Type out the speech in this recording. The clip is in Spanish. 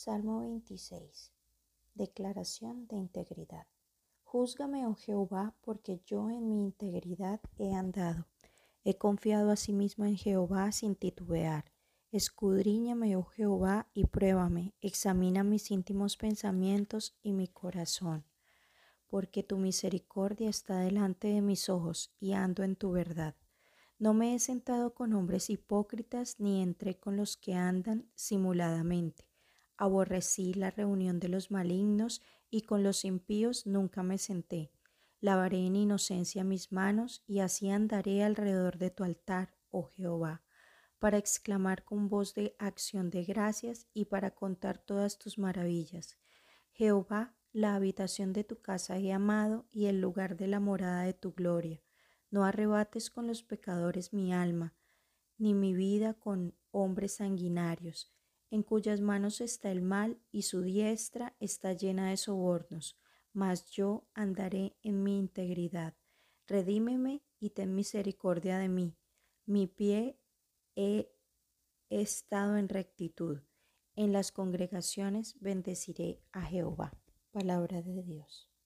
Salmo 26. Declaración de integridad. Júzgame, oh Jehová, porque yo en mi integridad he andado. He confiado asimismo en Jehová sin titubear. Escudriñame, oh Jehová, y pruébame. Examina mis íntimos pensamientos y mi corazón. Porque tu misericordia está delante de mis ojos y ando en tu verdad. No me he sentado con hombres hipócritas ni entré con los que andan simuladamente Aborrecí la reunión de los malignos y con los impíos nunca me senté. Lavaré en inocencia mis manos y así andaré alrededor de tu altar, oh Jehová, para exclamar con voz de acción de gracias y para contar todas tus maravillas. Jehová, la habitación de tu casa he amado y el lugar de la morada de tu gloria. No arrebates con los pecadores mi alma, ni mi vida con hombres sanguinarios en cuyas manos está el mal y su diestra está llena de sobornos, mas yo andaré en mi integridad. Redímeme y ten misericordia de mí. Mi pie he estado en rectitud. En las congregaciones bendeciré a Jehová. Palabra de Dios.